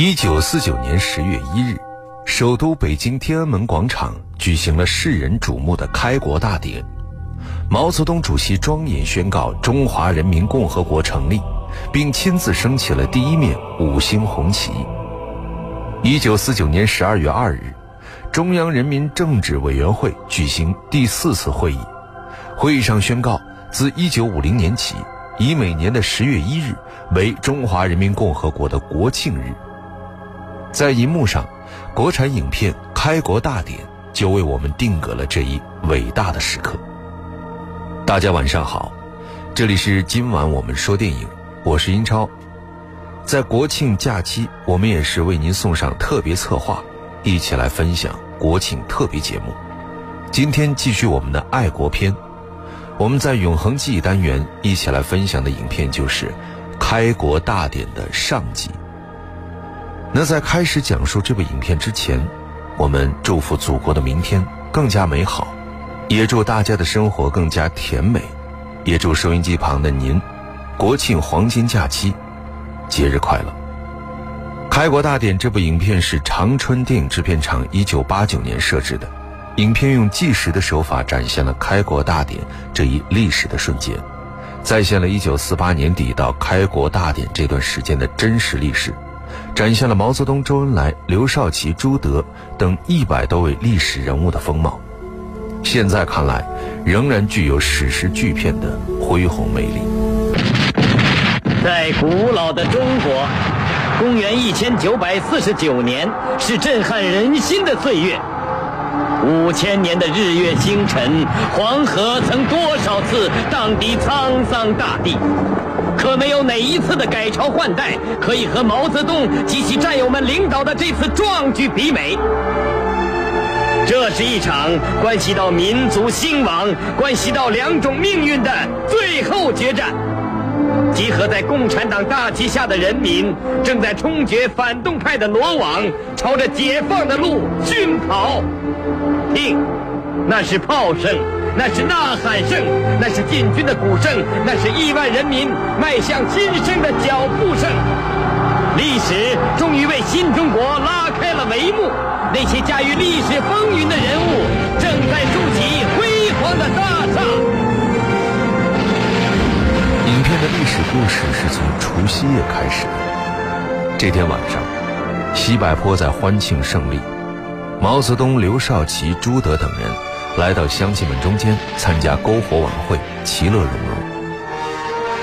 一九四九年十月一日，首都北京天安门广场举行了世人瞩目的开国大典。毛泽东主席庄严宣告中华人民共和国成立，并亲自升起了第一面五星红旗。一九四九年十二月二日，中央人民政治委员会举行第四次会议，会议上宣告，自一九五零年起，以每年的十月一日为中华人民共和国的国庆日。在银幕上，国产影片《开国大典》就为我们定格了这一伟大的时刻。大家晚上好，这里是今晚我们说电影，我是英超。在国庆假期，我们也是为您送上特别策划，一起来分享国庆特别节目。今天继续我们的爱国篇，我们在永恒记忆单元一起来分享的影片就是《开国大典》的上集。那在开始讲述这部影片之前，我们祝福祖国的明天更加美好，也祝大家的生活更加甜美，也祝收音机旁的您，国庆黄金假期，节日快乐。《开国大典》这部影片是长春电影制片厂1989年摄制的，影片用纪实的手法展现了开国大典这一历史的瞬间，再现了1948年底到开国大典这段时间的真实历史。展现了毛泽东、周恩来、刘少奇、朱德等一百多位历史人物的风貌，现在看来，仍然具有史诗巨片的恢宏魅力。在古老的中国，公元一千九百四十九年是震撼人心的岁月。五千年的日月星辰，黄河曾多少次荡涤沧桑大地？可没有哪一次的改朝换代可以和毛泽东及其战友们领导的这次壮举媲美。这是一场关系到民族兴亡、关系到两种命运的最后决战。集合在共产党大旗下的人民，正在冲决反动派的罗网，朝着解放的路迅跑。听，那是炮声。那是呐喊声，那是进军的鼓声，那是亿万人民迈向新生的脚步声。历史终于为新中国拉开了帷幕，那些驾驭历史风云的人物正在筑起辉煌的大厦。影片的历史故事是从除夕夜开始的。这天晚上，西柏坡在欢庆胜利，毛泽东、刘少奇、朱德等人。来到乡亲们中间参加篝火晚会，其乐融融。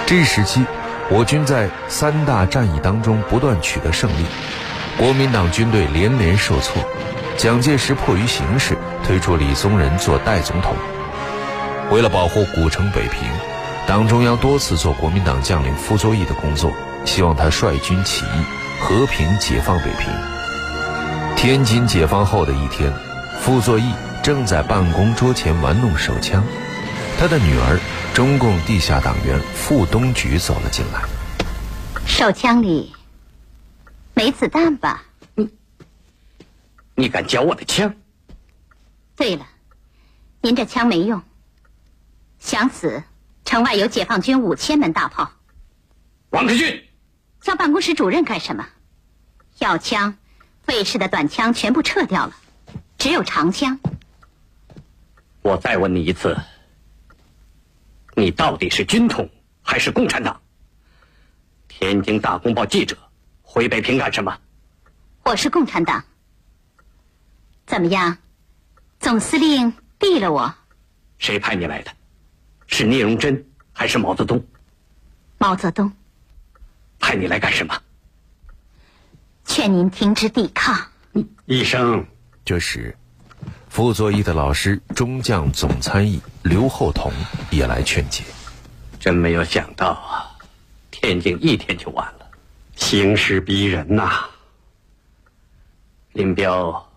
这时期，我军在三大战役当中不断取得胜利，国民党军队连连受挫，蒋介石迫于形势推出李宗仁做代总统。为了保护古城北平，党中央多次做国民党将领傅作义的工作，希望他率军起义，和平解放北平。天津解放后的一天，傅作义。正在办公桌前玩弄手枪，他的女儿，中共地下党员傅东菊走了进来。手枪里没子弹吧？你，你敢缴我的枪？对了，您这枪没用。想死，城外有解放军五千门大炮。王克俊，叫办公室主任干什么？要枪，卫士的短枪全部撤掉了，只有长枪。我再问你一次，你到底是军统还是共产党？天津大公报记者回北平干什么？我是共产党。怎么样？总司令毙了我？谁派你来的？是聂荣臻还是毛泽东？毛泽东。派你来干什么？劝您停止抵抗。医生，这时。傅作义的老师中将总参议刘厚同也来劝解。真没有想到啊，天津一天就完了，形势逼人呐。林彪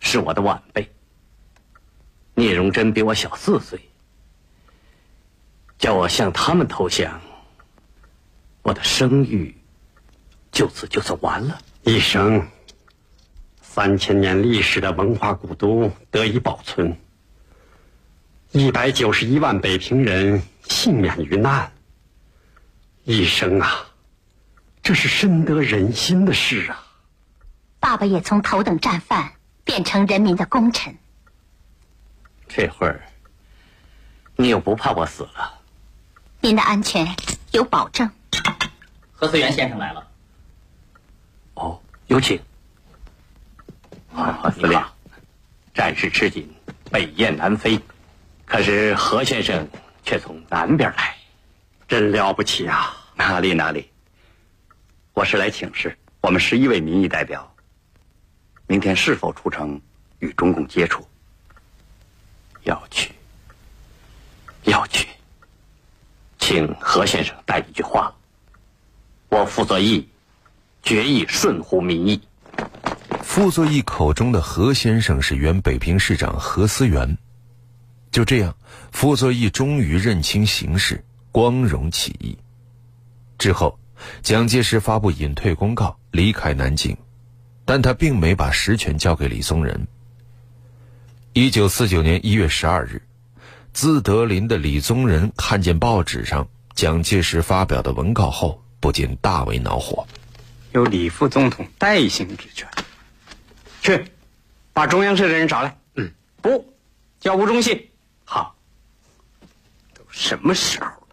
是我的晚辈，聂荣臻比我小四岁，叫我向他们投降，我的声誉就此就算完了。一生。三千年历史的文化古都得以保存，一百九十一万北平人幸免于难。一生啊，这是深得人心的事啊！爸爸也从头等战犯变成人民的功臣。这会儿，你又不怕我死了？您的安全有保证。何思源先生来了。哦，有请。好，司令，战事吃紧，北雁南飞，可是何先生却从南边来，真了不起啊！哪里哪里，我是来请示我们十一位民意代表，明天是否出城与中共接触？要去，要去，请何先生带一句话。我傅作义决意顺乎民意。傅作义口中的何先生是原北平市长何思源。就这样，傅作义终于认清形势，光荣起义。之后，蒋介石发布隐退公告，离开南京，但他并没把实权交给李宗仁。一九四九年一月十二日，自德林的李宗仁看见报纸上蒋介石发表的文告后，不禁大为恼火。由李副总统代行职权。去，把中央社的人找来。嗯，不，叫吴忠信。好。都什么时候了，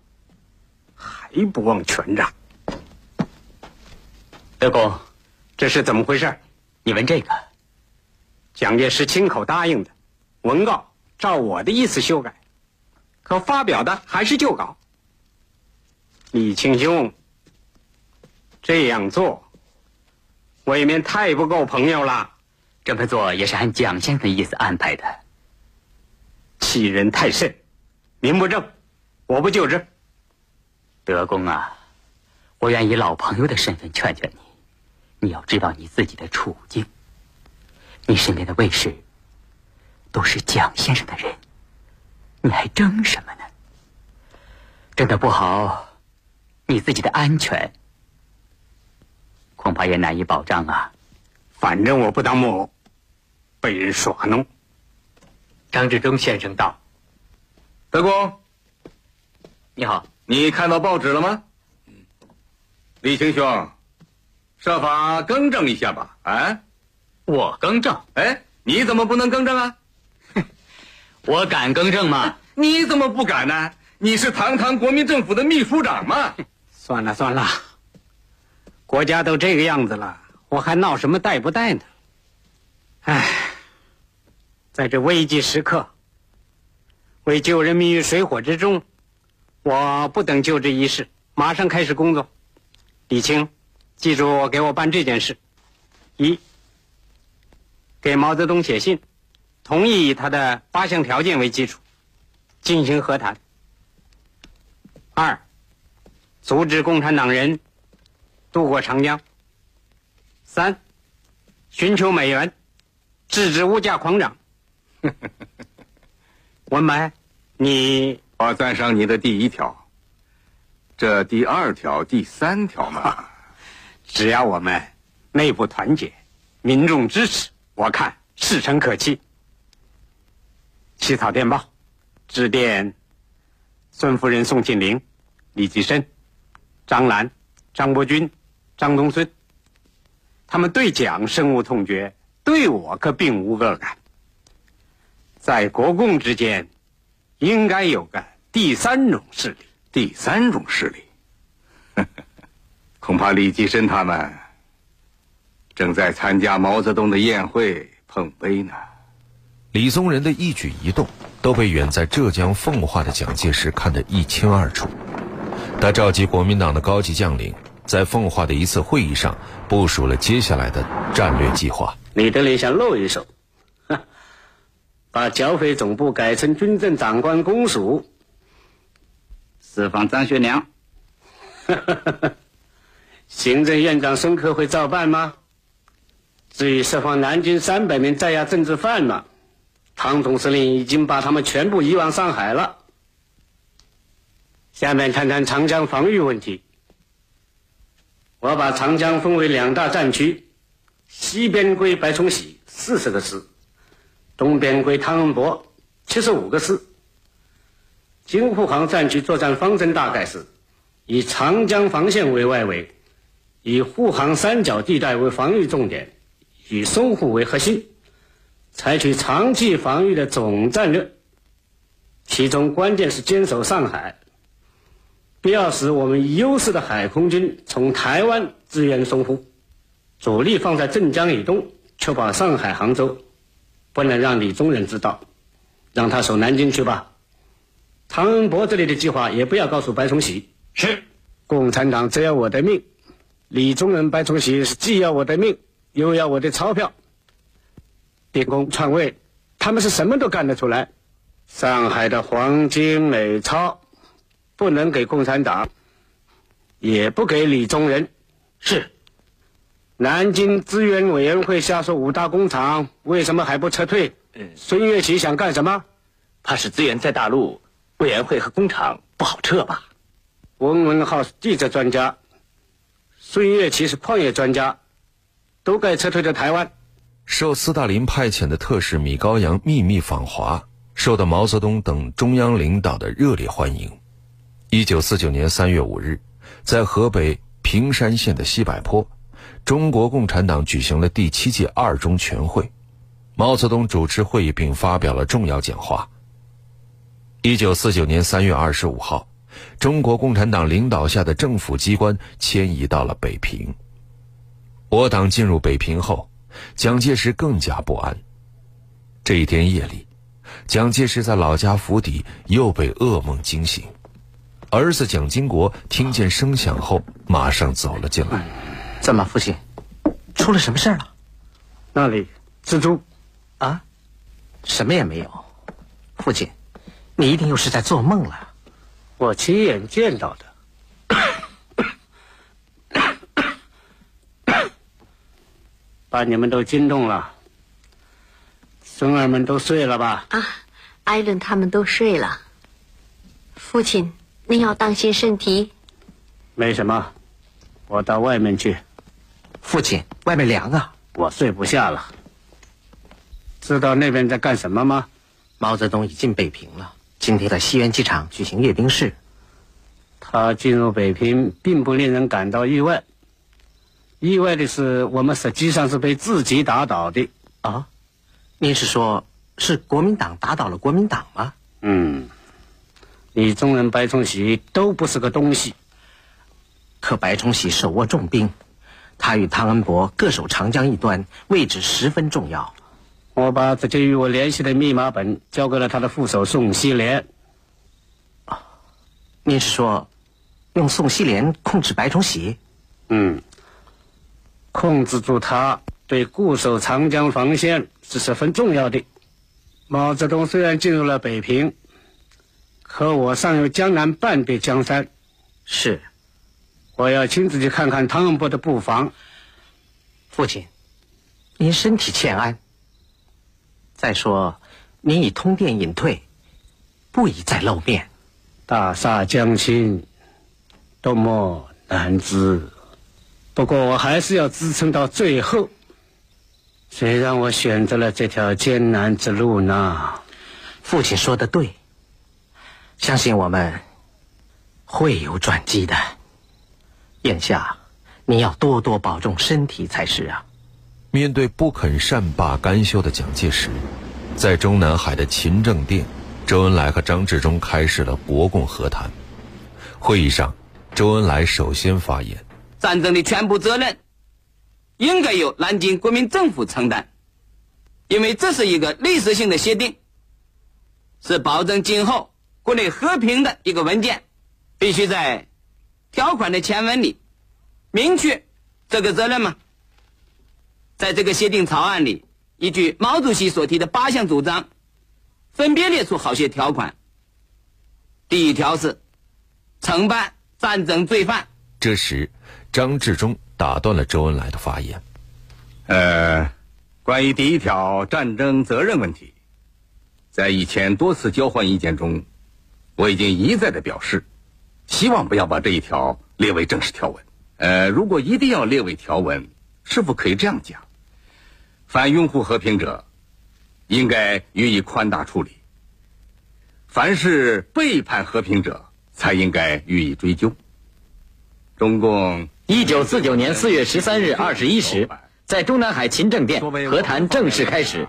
还不忘权杖？德公，这是怎么回事？你问这个？蒋介石亲口答应的，文告照我的意思修改，可发表的还是旧稿。李庆兄，这样做，未免太不够朋友了。这么做也是按蒋先生的意思安排的，欺人太甚，名不正，我不就之。德公啊，我愿以老朋友的身份劝劝你，你要知道你自己的处境。你身边的卫士都是蒋先生的人，你还争什么呢？争得不好，你自己的安全恐怕也难以保障啊。反正我不当木偶，被人耍弄。张志忠先生道。德公，你好，你看到报纸了吗？李清兄，设法更正一下吧。啊，我更正？哎，你怎么不能更正啊？我敢更正吗？你怎么不敢呢？你是堂堂国民政府的秘书长嘛。算了算了，国家都这个样子了。我还闹什么带不带呢？唉，在这危急时刻，为救人民于水火之中，我不等就职仪式，马上开始工作。李清，记住给我办这件事：一，给毛泽东写信，同意以他的八项条件为基础进行和谈；二，阻止共产党人渡过长江。三，寻求美元，制止物价狂涨。文白，你我赞赏你的第一条，这第二条、第三条嘛，只要我们内部团结，民众支持，我看事成可期。起草电报，致电孙夫人宋庆龄、李济深、张澜、张伯钧、张东孙。他们对蒋深恶痛绝，对我可并无恶感。在国共之间，应该有个第三种势力。第三种势力，恐怕李济深他们正在参加毛泽东的宴会碰杯呢。李宗仁的一举一动都被远在浙江奉化的蒋介石看得一清二楚。他召集国民党的高级将领。在奉化的一次会议上，部署了接下来的战略计划。李德林想露一手，把剿匪总部改成军政长官公署，释放张学良。行政院长孙科会照办吗？至于释放南京三百名在押政治犯嘛，唐总司令已经把他们全部移往上海了。下面谈谈长江防御问题。我把长江分为两大战区，西边归白崇禧四十个师，东边归汤恩伯七十五个师。京沪杭战区作战方针大概是：以长江防线为外围，以沪杭三角地带为防御重点，以淞沪为核心，采取长期防御的总战略，其中关键是坚守上海，不要时我们优势的海空军从台湾支援淞沪，主力放在镇江以东，确保上海、杭州，不能让李宗仁知道，让他守南京去吧。唐恩伯这里的计划也不要告诉白崇禧。是，共产党只要我的命，李宗仁、白崇禧是既要我的命，又要我的钞票。秉公篡位，他们是什么都干得出来。上海的黄金美钞不能给共产党，也不给李宗仁。是，南京资源委员会下属五大工厂为什么还不撤退？孙岳琪想干什么？怕是资源在大陆，委员会和工厂不好撤吧？翁文浩是地质专家，孙岳琪是矿业专家，都该撤退到台湾。受斯大林派遣的特使米高扬秘密访华，受到毛泽东等中央领导的热烈欢迎。一九四九年三月五日，在河北平山县的西柏坡，中国共产党举行了第七届二中全会，毛泽东主持会议并发表了重要讲话。一九四九年三月二十五号，中国共产党领导下的政府机关迁移到了北平。我党进入北平后。蒋介石更加不安。这一天夜里，蒋介石在老家府邸又被噩梦惊醒。儿子蒋经国听见声响后，马上走了进来。怎么，父亲，出了什么事了？那里蜘蛛，啊，什么也没有。父亲，你一定又是在做梦了。我亲眼见到的。把你们都惊动了，孙儿们都睡了吧？啊，艾伦他们都睡了。父亲，您要当心身体。没什么，我到外面去。父亲，外面凉啊，我睡不下了。知道那边在干什么吗？毛泽东已进北平了，今天在西园机场举行阅兵式。他进入北平，并不令人感到意外。意外的是，我们实际上是被自己打倒的啊！您是说，是国民党打倒了国民党吗？嗯，李宗仁、白崇禧都不是个东西。可白崇禧手握重兵，他与汤恩伯各守长江一端，位置十分重要。我把直接与我联系的密码本交给了他的副手宋希濂。啊，您是说，用宋希濂控制白崇禧？嗯。控制住他，对固守长江防线是十分重要的。毛泽东虽然进入了北平，可我尚有江南半壁江山。是，我要亲自去看看汤恩伯的布防。父亲，您身体欠安。再说，您已通电隐退，不宜再露面。大厦将倾，多么难知。不过我还是要支撑到最后。谁让我选择了这条艰难之路呢？父亲说的对，相信我们会有转机的。眼下，你要多多保重身体才是啊。面对不肯善罢甘休的蒋介石，在中南海的勤政殿，周恩来和张治中开始了国共和谈。会议上，周恩来首先发言。战争的全部责任应该由南京国民政府承担，因为这是一个历史性的协定，是保证今后国内和平的一个文件，必须在条款的前文里明确这个责任吗？在这个协定草案里，依据毛主席所提的八项主张，分别列出好些条款。第一条是惩办战争罪犯。这时。张治中打断了周恩来的发言。呃，关于第一条战争责任问题，在以前多次交换意见中，我已经一再的表示，希望不要把这一条列为正式条文。呃，如果一定要列为条文，是否可以这样讲：凡拥护和平者，应该予以宽大处理；凡是背叛和平者，才应该予以追究。中共。一九四九年四月十三日二十一时，在中南海勤政殿，和谈正式开始。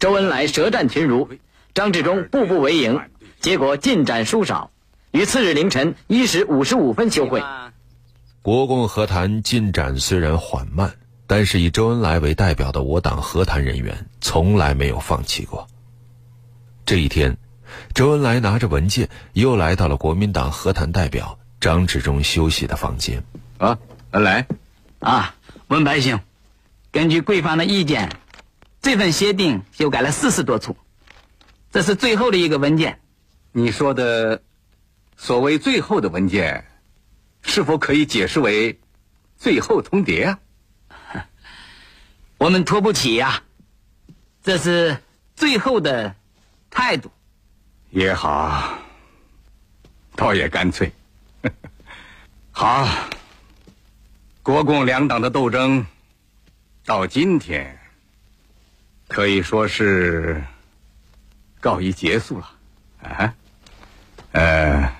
周恩来舌战群儒，张治中步步为营，结果进展殊少，于次日凌晨一时五十五分休会。国共和谈进展虽然缓慢，但是以周恩来为代表的我党和谈人员从来没有放弃过。这一天，周恩来拿着文件又来到了国民党和谈代表张治中休息的房间。啊，恩来，啊，文白兄，根据贵方的意见，这份协定修改了四十多处，这是最后的一个文件。你说的所谓最后的文件。是否可以解释为最后通牒啊？我们拖不起呀，这是最后的态度。也好，倒也干脆。好，国共两党的斗争到今天可以说是告一结束了。啊，呃。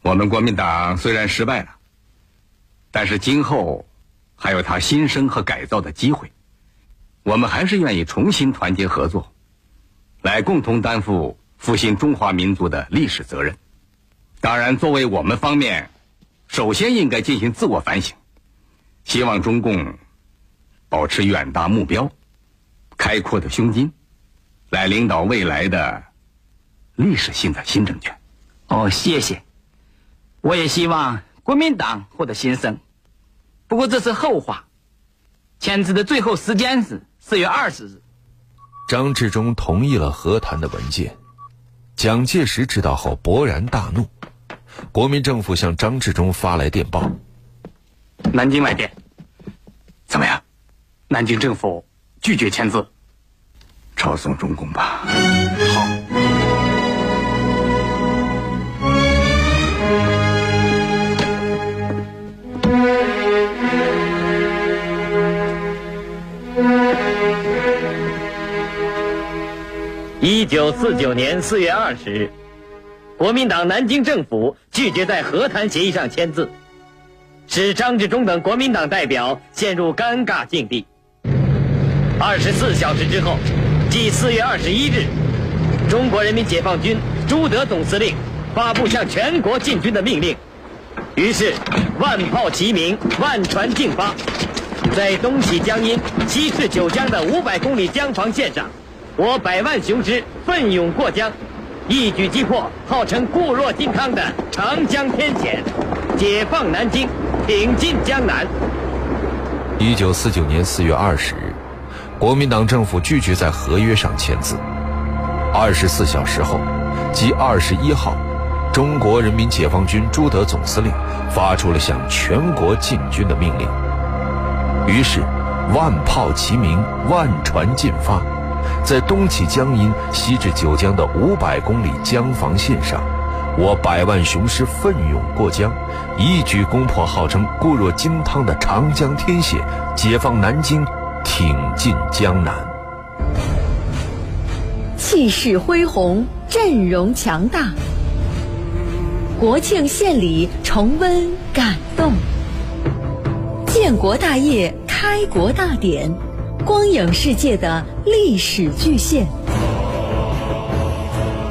我们国民党虽然失败了，但是今后还有他新生和改造的机会，我们还是愿意重新团结合作，来共同担负复兴中华民族的历史责任。当然，作为我们方面，首先应该进行自我反省，希望中共保持远大目标、开阔的胸襟，来领导未来的历史性的新政权。哦，谢谢。我也希望国民党获得新生，不过这是后话。签字的最后时间是四月二十日。张治中同意了和谈的文件，蒋介石知道后勃然大怒，国民政府向张治中发来电报：南京来电，怎么样？南京政府拒绝签字，抄送中共吧。一九四九年四月二十日，国民党南京政府拒绝在和谈协议上签字，使张治中等国民党代表陷入尴尬境地。二十四小时之后，即四月二十一日，中国人民解放军朱德总司令发布向全国进军的命令，于是万炮齐鸣，万船竞发，在东起江阴、西至九江的五百公里江防线上。我百万雄师奋勇过江，一举击破号称固若金汤的长江天险，解放南京，挺进江南。一九四九年四月二十日，国民党政府拒绝在合约上签字。二十四小时后，即二十一号，中国人民解放军朱德总司令发出了向全国进军的命令。于是，万炮齐鸣，万船进发。在东起江阴、西至九江的五百公里江防线上，我百万雄师奋勇过江，一举攻破号称固若金汤的长江天险，解放南京，挺进江南。气势恢宏，阵容强大。国庆献礼，重温感动。建国大业，开国大典。光影世界的历史巨献。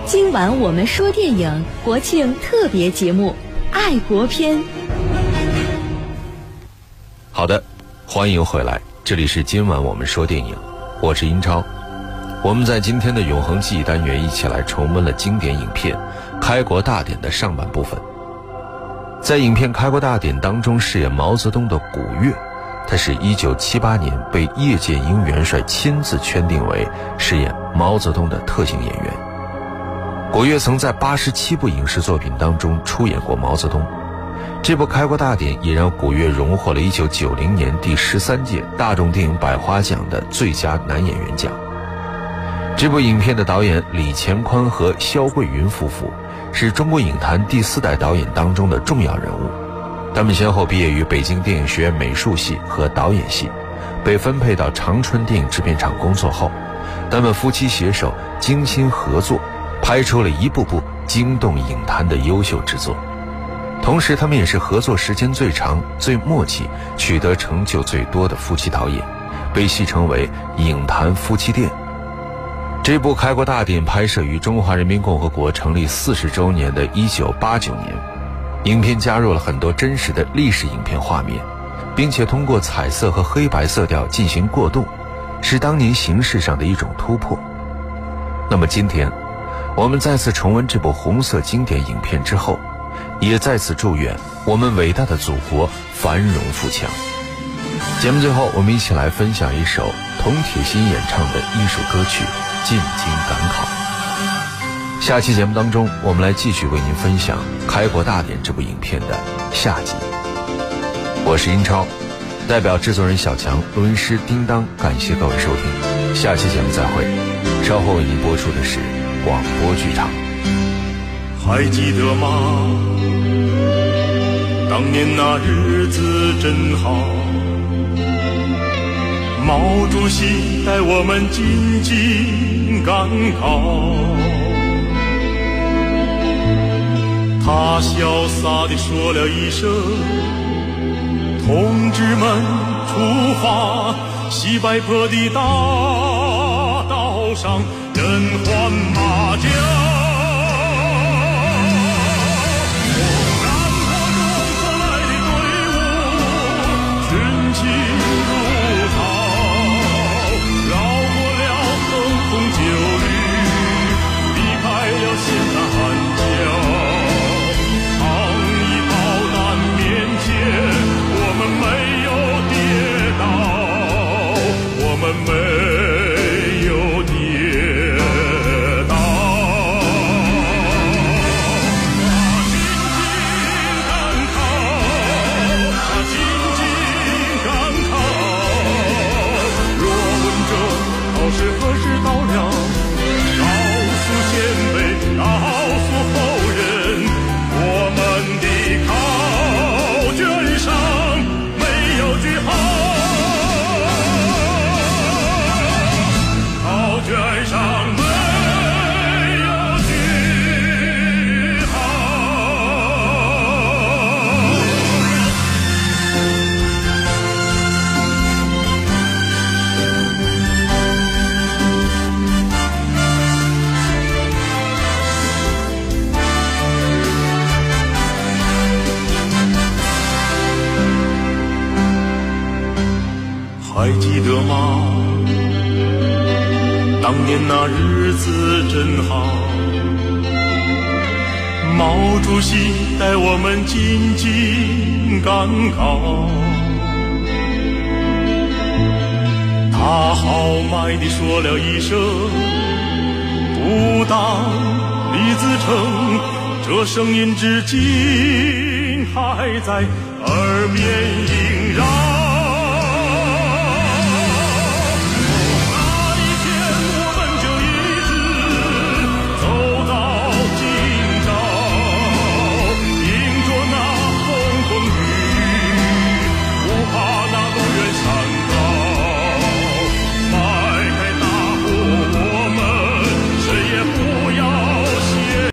今晚我们说电影国庆特别节目《爱国篇》。好的，欢迎回来，这里是今晚我们说电影，我是英超。我们在今天的永恒记忆单元一起来重温了经典影片《开国大典》的上半部分。在影片《开国大典》当中饰演毛泽东的古月。他是一九七八年被叶剑英元帅亲自圈定为饰演毛泽东的特型演员。古月曾在八十七部影视作品当中出演过毛泽东，这部《开国大典》也让古月荣获了一九九零年第十三届大众电影百花奖的最佳男演员奖。这部影片的导演李乾宽和肖桂云夫妇是中国影坛第四代导演当中的重要人物。他们先后毕业于北京电影学院美术系和导演系，被分配到长春电影制片厂工作后，他们夫妻携手精心合作，拍出了一部部惊动影坛的优秀之作。同时，他们也是合作时间最长、最默契、取得成就最多的夫妻导演，被戏称为“影坛夫妻店”。这部开国大典拍摄于中华人民共和国成立四十周年的一九八九年，影片加入了很多真实的历史影片画面，并且通过彩色和黑白色调进行过渡，是当年形式上的一种突破。那么今天，我们再次重温这部红色经典影片之后，也再次祝愿我们伟大的祖国繁荣富强。节目最后，我们一起来分享一首童铁心演唱的艺术歌曲。进京赶考。下期节目当中，我们来继续为您分享《开国大典》这部影片的下集。我是英超，代表制作人小强、录音师叮当，感谢各位收听。下期节目再会。稍后为您播出的是广播剧场。还记得吗？当年那日子真好。毛主席带我们进京赶考，他潇洒地说了一声：“同志们，出发！”西柏坡的大道上，人欢马叫。毛主席带我们进京赶考，他豪迈地说了一声：“不当李自成。”这声音至今还在耳边萦绕。